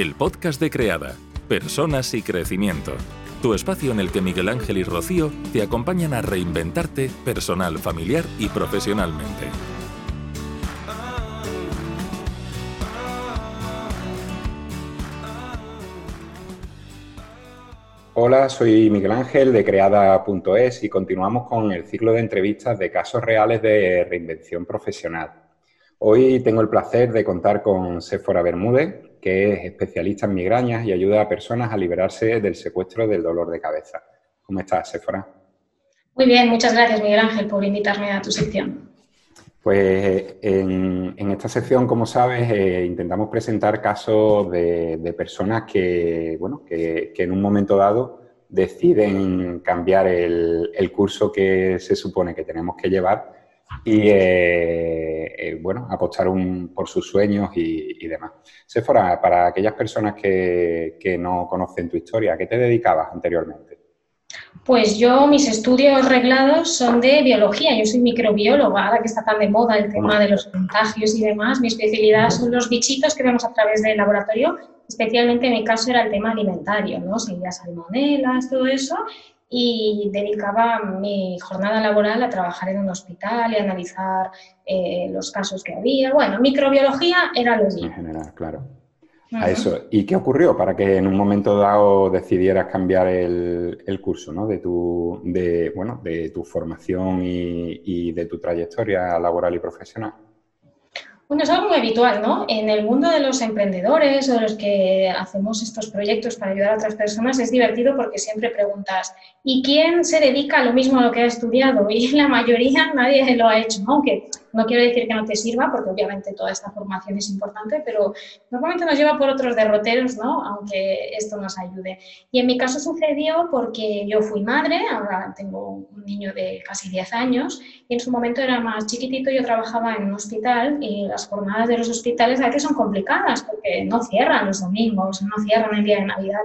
el podcast de Creada, Personas y Crecimiento. Tu espacio en el que Miguel Ángel y Rocío te acompañan a reinventarte personal, familiar y profesionalmente. Hola, soy Miguel Ángel de creada.es y continuamos con el ciclo de entrevistas de casos reales de reinvención profesional. Hoy tengo el placer de contar con Séfora Bermúdez, que es especialista en migrañas y ayuda a personas a liberarse del secuestro del dolor de cabeza. ¿Cómo estás, Séfora? Muy bien, muchas gracias, Miguel Ángel, por invitarme a tu sección. Pues en, esta sección, como sabes, eh, intentamos presentar casos de, personas que, bueno, que, en un momento dado deciden cambiar el, curso que se supone que tenemos que llevar y, eh, eh, bueno, apostar por sus sueños y, demás. Sephora, para aquellas personas que, que no conocen tu historia, ¿a qué te dedicabas anteriormente? Pues yo, mis estudios reglados son de biología, yo soy microbióloga, ahora que está tan de moda el tema de los contagios y demás, mi especialidad son los bichitos que vemos a través del laboratorio, especialmente en mi caso era el tema alimentario, ¿no? Seguía salmonelas, todo eso, y dedicaba mi jornada laboral a trabajar en un hospital y a analizar eh, los casos que había. Bueno, microbiología era lo mío. En general, claro a eso. ¿Y qué ocurrió para que en un momento dado decidieras cambiar el, curso ¿no? de, tu, de, bueno, de tu formación y, y de tu trayectoria laboral y profesional? Bueno, es algo muy habitual, ¿no? En el mundo de los emprendedores o de los que hacemos estos proyectos para ayudar a otras personas es divertido porque siempre preguntas, ¿y quién se dedica a lo mismo a lo que ha estudiado? Y la mayoría nadie lo ha hecho, ¿no? Aunque no quiero decir que no te sirva, porque obviamente toda esta formación es importante, pero normalmente nos lleva por otros derroteros, ¿no? Aunque esto nos ayude. Y en mi caso sucedió porque yo fui madre, ahora tengo un niño de casi 10 años, y en su momento era más chiquitito, yo trabajaba en un hospital y las jornadas de los hospitales a veces son complicadas porque no cierran los domingos, no cierran el día de Navidad.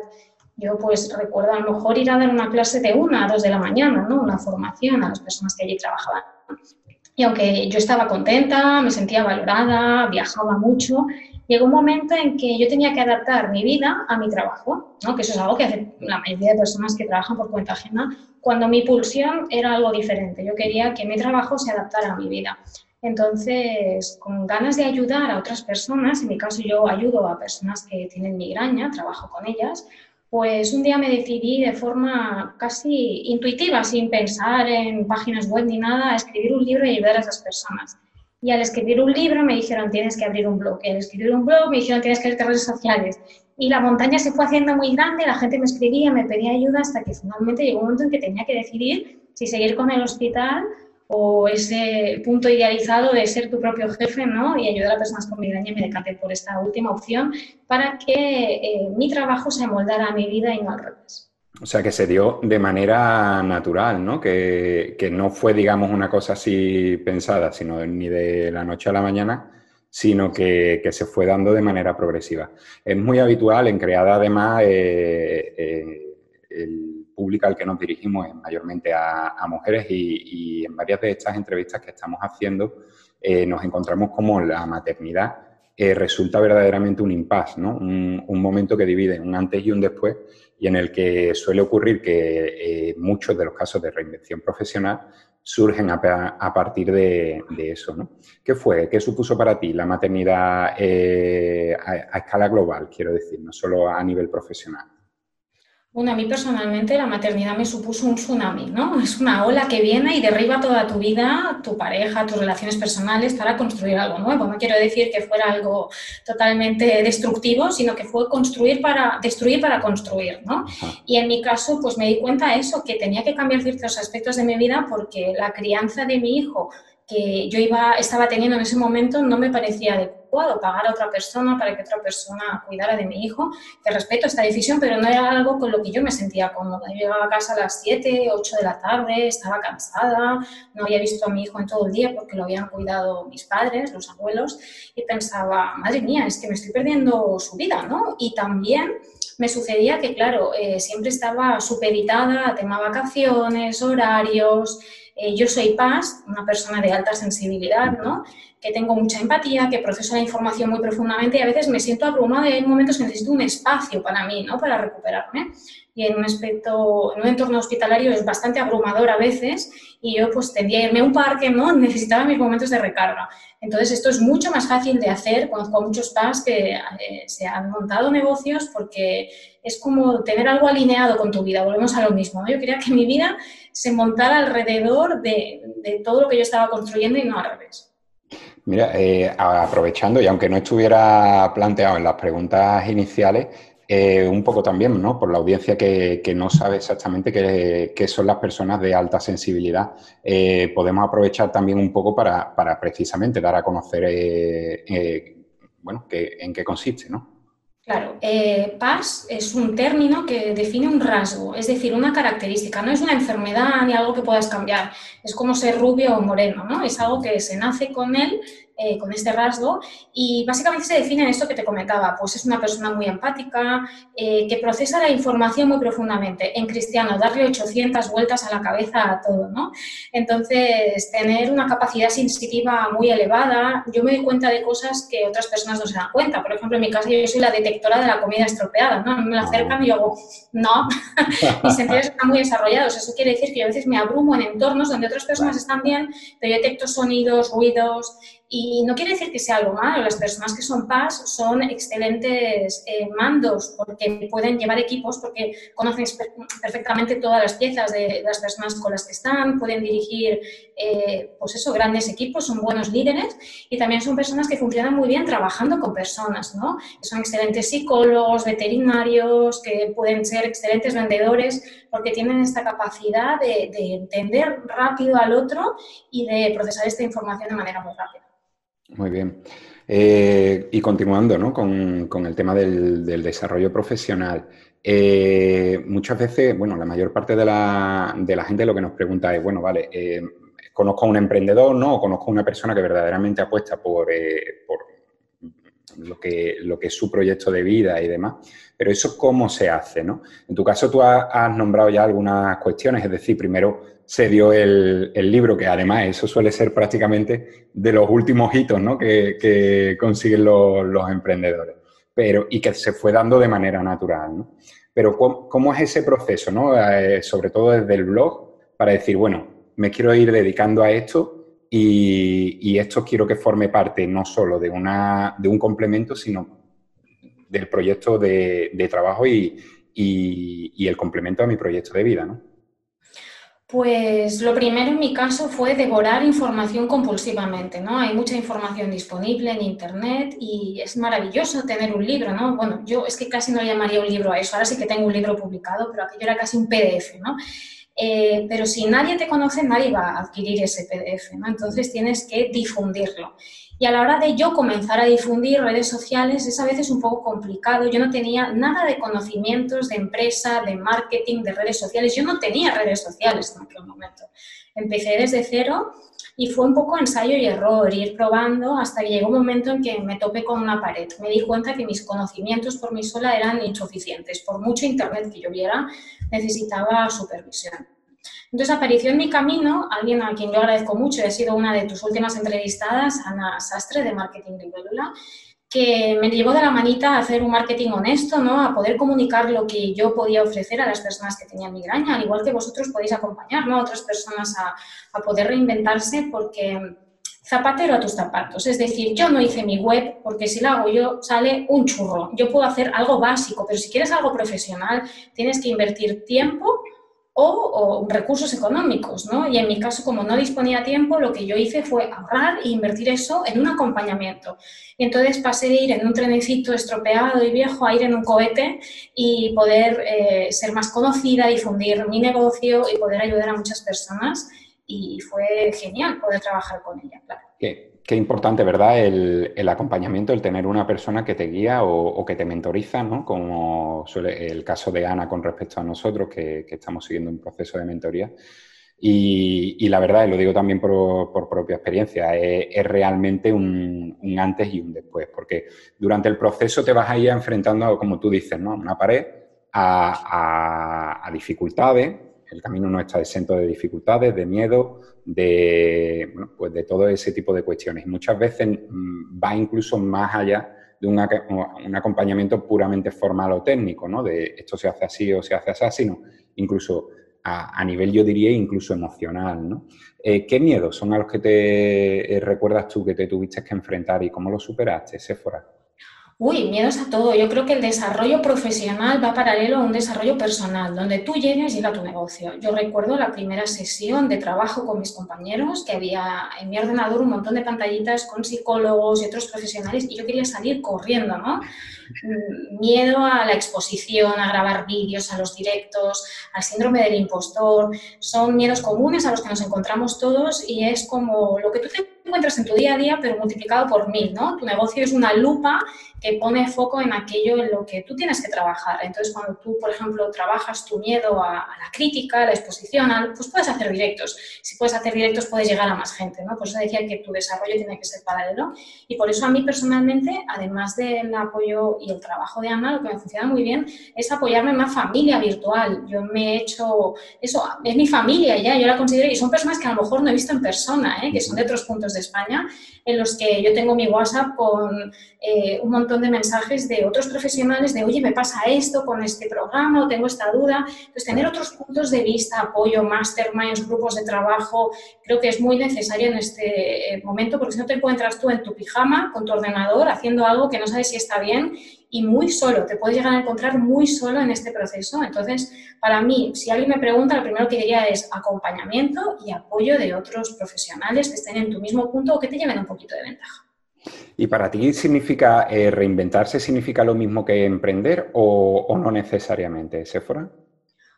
Yo pues recuerdo a lo mejor ir a dar una clase de una a dos de la mañana, ¿no? Una formación a las personas que allí trabajaban. Y aunque yo estaba contenta, me sentía valorada, viajaba mucho, llegó un momento en que yo tenía que adaptar mi vida a mi trabajo, ¿no? que eso es algo que hace la mayoría de personas que trabajan por cuenta ajena, cuando mi pulsión era algo diferente. Yo quería que mi trabajo se adaptara a mi vida. Entonces, con ganas de ayudar a otras personas, en mi caso yo ayudo a personas que tienen migraña, trabajo con ellas, pues un día me decidí de forma casi intuitiva, sin pensar en páginas web ni nada, a escribir un libro y ayudar a esas personas. Y al escribir un libro me dijeron, tienes que abrir un blog. Y al escribir un blog me dijeron, tienes que abrir redes sociales. Y la montaña se fue haciendo muy grande, la gente me escribía, me pedía ayuda, hasta que finalmente llegó un momento en que tenía que decidir si seguir con el hospital o ese punto idealizado de ser tu propio jefe ¿no? y ayudar a personas con migraña, me decanté por esta última opción para que eh, mi trabajo se amoldara a mi vida y no al revés. O sea, que se dio de manera natural, ¿no? Que, que, no fue, digamos, una cosa así pensada, sino ni de la noche a la mañana, sino que, que se fue dando de manera progresiva. Es muy habitual en Creada, además, eh, eh, el pública al que nos dirigimos es mayormente a, mujeres y, en varias de estas entrevistas que estamos haciendo eh, nos encontramos como la maternidad eh, resulta verdaderamente un impasse, ¿no? Un, momento que divide un antes y un después y en el que suele ocurrir que eh, muchos de los casos de reinvención profesional surgen a, partir de, eso. ¿no? ¿Qué fue? ¿Qué supuso para ti la maternidad a escala global, quiero decir, no solo a nivel profesional? Bueno, a mí personalmente la maternidad me supuso un tsunami, ¿no? Es una ola que viene y derriba toda tu vida, tu pareja, tus relaciones personales para construir algo nuevo. No quiero decir que fuera algo totalmente destructivo, sino que fue construir para, destruir para construir, ¿no? Y en mi caso, pues me di cuenta de eso, que tenía que cambiar ciertos aspectos de mi vida porque la crianza de mi hijo que yo iba, estaba teniendo en ese momento no me parecía adecuado pagar a otra persona para que otra persona cuidara de mi hijo, que respeto esta decisión, pero no era algo con lo que yo me sentía cómoda. Yo llegaba a casa a las 7, 8 de la tarde, estaba cansada, no había visto a mi hijo en todo el día porque lo habían cuidado mis padres, los abuelos, y pensaba, madre mía, es que me estoy perdiendo su vida, ¿no? Y también me sucedía que, claro, eh, siempre estaba supeditada a tema vacaciones, horarios, eh, yo soy Paz, una persona de alta sensibilidad, ¿no? Que tengo mucha empatía, que proceso la información muy profundamente y a veces me siento abrumada y hay momentos que necesito un espacio para mí, ¿no? para recuperarme. Y en un aspecto, en un entorno hospitalario es bastante abrumador a veces y yo pues tendría a irme a un parque, ¿no? Necesitaba mis momentos de recarga. Entonces esto es mucho más fácil de hacer. Conozco a muchos PAS que eh, se han montado negocios porque es como tener algo alineado con tu vida. Volvemos a lo mismo. Yo quería que mi vida se montara alrededor de, de todo lo que yo estaba construyendo y no al revés. Mira, eh, aprovechando, y aunque no estuviera planteado en las preguntas iniciales, eh, un poco también, ¿no? Por la audiencia que, no sabe exactamente qué, son las personas de alta sensibilidad, eh, podemos aprovechar también un poco para, precisamente dar a conocer, bueno, en qué consiste, ¿no? Claro, eh, es un término que define un rasgo, es decir, una característica. No es una enfermedad ni algo que puedas cambiar. Es como ser rubio o moreno, ¿no? Es algo que se nace con él eh, con este rasgo y básicamente se define en esto que te comentaba, pues es una persona muy empática, eh, que procesa la información muy profundamente. En cristiano, darle 800 vueltas a la cabeza a todo, ¿no? Entonces, tener una capacidad sensitiva muy elevada, yo me doy cuenta de cosas que otras personas no se dan cuenta. Por ejemplo, en mi caso yo soy la detectora de la comida estropeada, ¿no? Me la acercan y yo hago, no, mis sentidos están muy desarrollados. Eso quiere decir que yo a veces me abrumo en entornos donde otras personas están bien, pero yo detecto sonidos, ruidos, y no quiere decir que sea algo malo, las personas que son PAS son excelentes eh, mandos porque pueden llevar equipos, porque conocen perfectamente todas las piezas de, las personas con las que están, pueden dirigir, eh, pues eso, grandes equipos, son buenos líderes y también son personas que funcionan muy bien trabajando con personas, ¿no? Son excelentes psicólogos, veterinarios, que pueden ser excelentes vendedores porque tienen esta capacidad de entender rápido al otro y de procesar esta información de manera muy rápida. Muy bien. Eh, y continuando ¿no? con, el tema del, desarrollo profesional. Eh, muchas veces, bueno, la mayor parte de la, de la, gente lo que nos pregunta es, bueno, vale, eh, conozco a un emprendedor, ¿no? O conozco a una persona que verdaderamente apuesta por, por lo, que, lo que es su proyecto de vida y demás. Pero eso, ¿cómo se hace, no? En tu caso, tú has nombrado ya algunas cuestiones, es decir, primero se dio el, libro, que además eso suele ser prácticamente de los últimos hitos ¿no? que, consiguen los, emprendedores, pero, y que se fue dando de manera natural. ¿no? Pero ¿cómo, es ese proceso, ¿no? Eh, sobre todo desde el blog, para decir, bueno, me quiero ir dedicando a esto y, esto quiero que forme parte no solo de, una, de un complemento, sino del proyecto de, trabajo y, y el complemento a mi proyecto de vida, ¿no? Pues lo primero en mi caso fue devorar información compulsivamente, ¿no? Hay mucha información disponible en Internet y es maravilloso tener un libro, ¿no? Bueno, yo es que casi no llamaría un libro a eso, ahora sí que tengo un libro publicado, pero aquello era casi un PDF, ¿no? Eh, pero si nadie te conoce, nadie va a adquirir ese PDF, ¿no? Entonces tienes que difundirlo. Y a la hora de yo comenzar a difundir redes sociales es a veces un poco complicado. Yo no tenía nada de conocimientos de empresa, de marketing, de redes sociales. Yo no tenía redes sociales en aquel momento. Empecé desde cero y fue un poco ensayo y error, ir probando hasta que llegó un momento en que me topé con una pared. Me di cuenta que mis conocimientos por mí sola eran insuficientes. Por mucho internet que yo viera, necesitaba supervisión. Entonces apareció en mi camino alguien a quien yo agradezco mucho ha sido una de tus últimas entrevistadas, Ana Sastre de Marketing Libélula, que me llevó de la manita a hacer un marketing honesto, ¿no? a poder comunicar lo que yo podía ofrecer a las personas que tenían migraña, al igual que vosotros podéis acompañar ¿no? a otras personas a, a poder reinventarse porque zapatero a tus zapatos. Es decir, yo no hice mi web porque si la hago yo sale un churro. Yo puedo hacer algo básico, pero si quieres algo profesional tienes que invertir tiempo o, recursos económicos, ¿no? Y en mi caso, como no disponía tiempo, lo que yo hice fue ahorrar e invertir eso en un acompañamiento. Y entonces pasé de ir en un trenecito estropeado y viejo a ir en un cohete y poder eh, ser más conocida, difundir mi negocio y poder ayudar a muchas personas. Y fue genial poder trabajar con ella, claro. Qué importante, ¿verdad? El, acompañamiento, el tener una persona que te guía o, que te mentoriza, ¿no? Como suele el caso de Ana con respecto a nosotros, que, estamos siguiendo un proceso de mentoría. Y, la verdad, y lo digo también por, propia experiencia, es, realmente un, antes y un después, porque durante el proceso te vas a ir enfrentando, como tú dices, ¿no? a una pared, a, a dificultades, el camino no está exento de dificultades, de miedo, de, pues de todo ese tipo de cuestiones. Muchas veces mm, va incluso más allá de un, acompañamiento puramente formal o técnico, ¿no? De esto se hace así o se hace así, sino incluso a, nivel, yo diría, incluso emocional, ¿no? Eh, ¿Qué miedos son a los que te eh, recuerdas tú que te tuviste que enfrentar y cómo lo superaste, Sephora? Uy, miedos a todo. Yo creo que el desarrollo profesional va paralelo a un desarrollo personal. Donde tú llegues, llega tu negocio. Yo recuerdo la primera sesión de trabajo con mis compañeros, que había en mi ordenador un montón de pantallitas con psicólogos y otros profesionales, y yo quería salir corriendo, ¿no? Mm, miedo a la exposición, a grabar vídeos, a los directos, al síndrome del impostor. Son miedos comunes a los que nos encontramos todos y es como lo que tú te encuentras en tu día a día, pero multiplicado por mil, ¿no? Tu negocio es una lupa que pone foco en aquello en lo que tú tienes que trabajar. Entonces, cuando tú, por ejemplo, trabajas tu miedo a, la crítica, a la exposición, pues puedes hacer directos. Si puedes hacer directos, puedes llegar a más gente, ¿no? Por eso decía que tu desarrollo tiene que ser paralelo. Y por eso a mí personalmente, además del apoyo y el trabajo de Ana, lo que me funciona muy bien es apoyarme en una familia virtual. Yo me he hecho, eso, es mi familia ya, yo la considero, y son personas que a lo mejor no he visto en persona, ¿eh? que son de otros puntos de España, en los que yo tengo mi WhatsApp con eh, un montón de mensajes de otros profesionales de, oye, me pasa esto con este programa o tengo esta duda. Entonces, tener otros puntos de vista, apoyo, masterminds, grupos de trabajo, creo que es muy necesario en este eh, momento porque si no te encuentras tú en tu pijama con tu ordenador haciendo algo que no sabes si está bien y muy solo, te puedes llegar a encontrar muy solo en este proceso. Entonces, para mí, si alguien me pregunta, lo primero que diría es acompañamiento y apoyo de otros profesionales que estén en tu mismo punto o que te lleven un poquito de ventaja. ¿Y para ti significa eh, reinventarse, significa lo mismo que emprender o, no necesariamente, Sephora?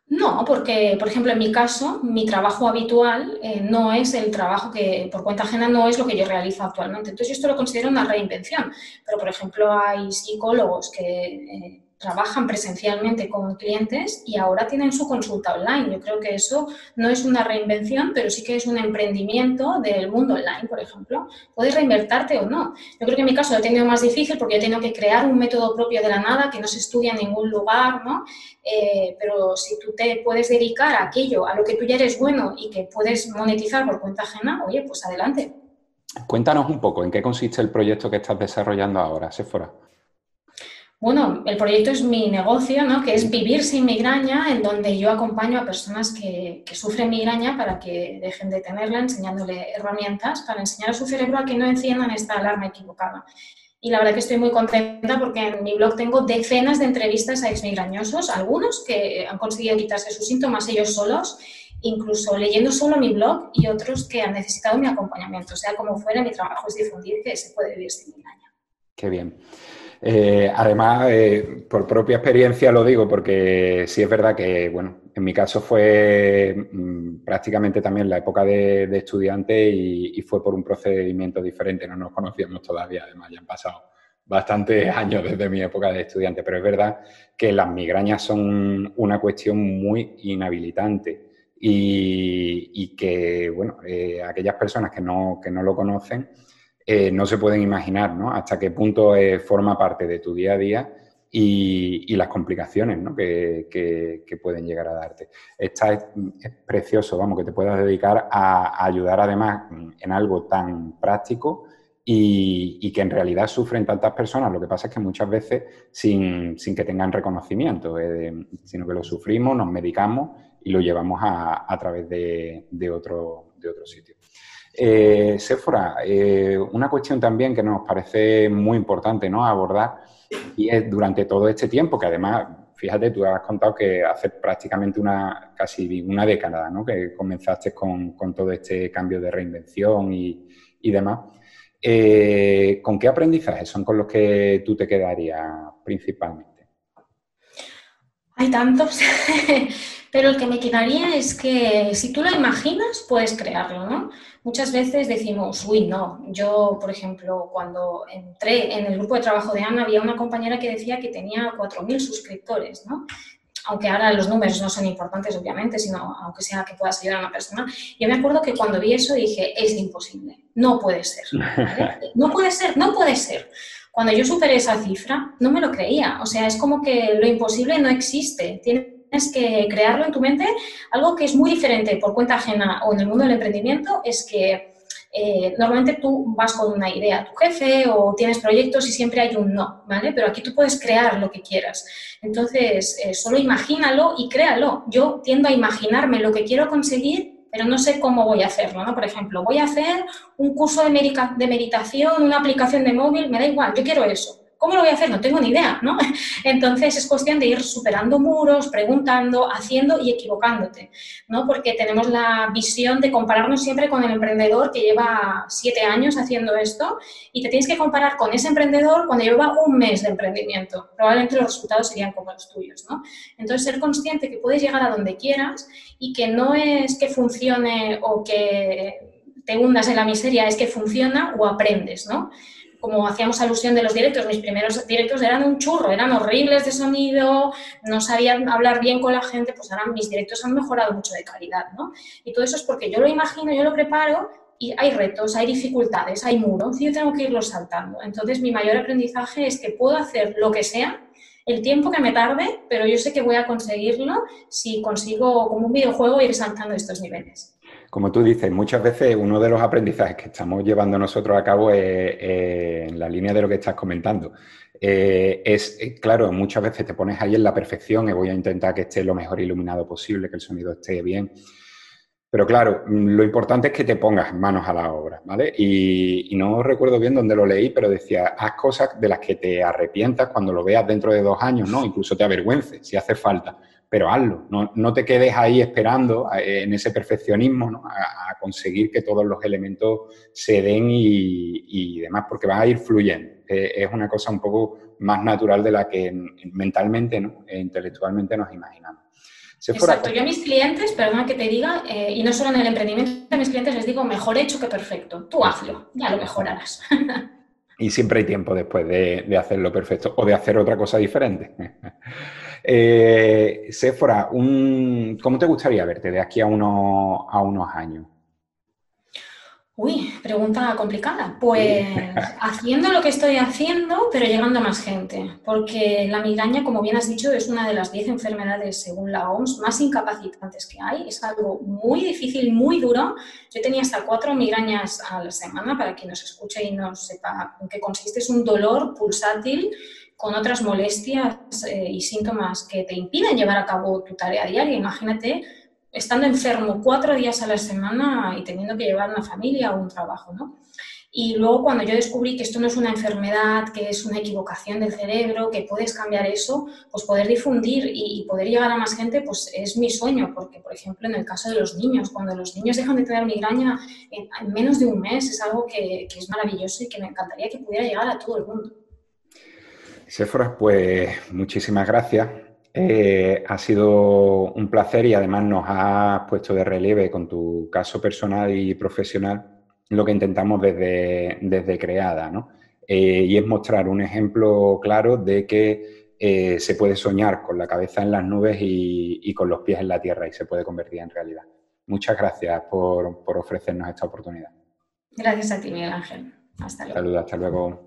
No, porque, por ejemplo, en mi caso, mi trabajo habitual eh, no es el trabajo que por cuenta ajena no es lo que yo realizo actualmente. Entonces, yo esto lo considero una reinvención. Pero, por ejemplo, hay psicólogos que eh, trabajan presencialmente con clientes y ahora tienen su consulta online. Yo creo que eso no es una reinvención, pero sí que es un emprendimiento del mundo online, por ejemplo. Puedes reinvertarte o no. Yo creo que en mi caso lo he tenido más difícil porque he tenido que crear un método propio de la nada que no se estudia en ningún lugar, ¿no? Eh, pero si tú te puedes dedicar a aquello, a lo que tú ya eres bueno y que puedes monetizar por cuenta ajena, oye, pues adelante. Cuéntanos un poco en qué consiste el proyecto que estás desarrollando ahora, Sephora. Bueno, el proyecto es mi negocio, ¿no? que es Vivir sin migraña, en donde yo acompaño a personas que, sufren migraña para que dejen de tenerla, enseñándole herramientas para enseñar a su cerebro a que no enciendan esta alarma equivocada. Y la verdad que estoy muy contenta porque en mi blog tengo decenas de entrevistas a exmigrañosos, algunos que han conseguido quitarse sus síntomas ellos solos, incluso leyendo solo mi blog, y otros que han necesitado mi acompañamiento. O sea, como fuera, mi trabajo es difundir que se puede vivir sin migraña. Qué bien. Eh, además, eh, por propia experiencia lo digo, porque sí es verdad que, bueno, en mi caso fue mm, prácticamente también la época de, estudiante y, fue por un procedimiento diferente, no nos conocíamos todavía, además ya han pasado bastantes años desde mi época de estudiante, pero es verdad que las migrañas son una cuestión muy inhabilitante y, que, bueno, eh, aquellas personas que no, que no lo conocen, eh, no se pueden imaginar ¿no? hasta qué punto eh, forma parte de tu día a día y, las complicaciones ¿no? que, pueden llegar a darte. Esta es, precioso, vamos, que te puedas dedicar a, ayudar además en algo tan práctico y, que en realidad sufren tantas personas. Lo que pasa es que muchas veces sin, que tengan reconocimiento, eh, sino que lo sufrimos, nos medicamos y lo llevamos a, través de otro sitio. Eh, Sephora, eh, una cuestión también que nos parece muy importante ¿no? abordar y es durante todo este tiempo, que además, fíjate, tú has contado que hace prácticamente una, casi una década ¿no? que comenzaste con, todo este cambio de reinvención y, demás. Eh, ¿Con qué aprendizajes son con los que tú te quedarías principalmente? Hay tantos, pero el que me quedaría es que si tú lo imaginas, puedes crearlo, ¿no? Muchas veces decimos, uy, no, yo, por ejemplo, cuando entré en el grupo de trabajo de Ana, había una compañera que decía que tenía 4.000 suscriptores, ¿no? aunque ahora los números no son importantes, obviamente, sino aunque sea que puedas ayudar a una persona. Yo me acuerdo que cuando vi eso dije, es imposible, no puede ser. No puede ser, no puede ser. Cuando yo superé esa cifra, no me lo creía. O sea, es como que lo imposible no existe. Tiene que crearlo en tu mente. Algo que es muy diferente por cuenta ajena o en el mundo del emprendimiento es que eh, normalmente tú vas con una idea a tu jefe o tienes proyectos y siempre hay un no, ¿vale? Pero aquí tú puedes crear lo que quieras. Entonces, eh, solo imagínalo y créalo. Yo tiendo a imaginarme lo que quiero conseguir pero no sé cómo voy a hacerlo, ¿no? Por ejemplo, voy a hacer un curso de meditación, una aplicación de móvil, me da igual, yo quiero eso. ¿Cómo lo voy a hacer? No tengo ni idea, ¿no? Entonces es cuestión de ir superando muros, preguntando, haciendo y equivocándote, ¿no? Porque tenemos la visión de compararnos siempre con el emprendedor que lleva siete años haciendo esto y te tienes que comparar con ese emprendedor cuando lleva un mes de emprendimiento. Probablemente los resultados serían como los tuyos, ¿no? Entonces ser consciente que puedes llegar a donde quieras y que no es que funcione o que te hundas en la miseria, es que funciona o aprendes, ¿no? Como hacíamos alusión de los directos, mis primeros directos eran un churro, eran horribles de sonido, no sabían hablar bien con la gente, pues ahora mis directos han mejorado mucho de calidad, ¿no? Y todo eso es porque yo lo imagino, yo lo preparo y hay retos, hay dificultades, hay muros y yo tengo que irlos saltando. Entonces mi mayor aprendizaje es que puedo hacer lo que sea, el tiempo que me tarde, pero yo sé que voy a conseguirlo si consigo como un videojuego ir saltando estos niveles como tú dices, muchas veces uno de los aprendizajes que estamos llevando nosotros a cabo es, en la línea de lo que estás comentando. Eh, es, eh, claro, muchas veces te pones ahí en la perfección y voy a intentar que esté lo mejor iluminado posible, que el sonido esté bien. Pero claro, lo importante es que te pongas manos a la obra, ¿vale? Y, y, no recuerdo bien dónde lo leí, pero decía, haz cosas de las que te arrepientas cuando lo veas dentro de dos años, ¿no? Incluso te avergüences, si hace falta pero hazlo, no, te quedes ahí esperando en ese perfeccionismo a, conseguir que todos los elementos se den y, demás, porque va a ir fluyendo. Eh, es una cosa un poco más natural de la que mentalmente e intelectualmente nos imaginamos. Exacto, yo a mis clientes, perdona que te diga, eh, y no solo en el emprendimiento, a mis clientes les digo mejor hecho que perfecto. Tú hazlo, ya lo mejorarás. y siempre hay tiempo después de, de hacerlo perfecto o de hacer otra cosa diferente. Eh, Sephora, ¿cómo te gustaría verte de aquí a, a unos años? Uy, pregunta complicada. Pues haciendo lo que estoy haciendo, pero llegando a más gente, porque la migraña, como bien has dicho, es una de las 10 enfermedades, según la OMS, más incapacitantes que hay. Es algo muy difícil, muy duro. Yo tenía hasta cuatro migrañas a la semana, para quien nos escuche y no sepa en qué consiste. Es un dolor pulsátil con otras molestias eh, y síntomas que te impiden llevar a cabo tu tarea diaria. Imagínate estando enfermo cuatro días a la semana y teniendo que llevar una familia o un trabajo, ¿no? Y luego cuando yo descubrí que esto no es una enfermedad, que es una equivocación del cerebro, que puedes cambiar eso, pues poder difundir y, poder llegar a más gente, pues es mi sueño, porque por ejemplo en el caso de los niños, cuando los niños dejan de tener migraña en, menos de un mes, es algo que, es maravilloso y que me encantaría que pudiera llegar a todo el mundo. Sephora, pues muchísimas gracias. Eh, ha sido un placer y además nos has puesto de relieve con tu caso personal y profesional lo que intentamos desde, desde Creada, ¿no? Eh, y es mostrar un ejemplo claro de que eh, se puede soñar con la cabeza en las nubes y, con los pies en la tierra y se puede convertir en realidad. Muchas gracias por, por ofrecernos esta oportunidad. Gracias a ti, Miguel Ángel. Hasta luego. Saludos, hasta luego.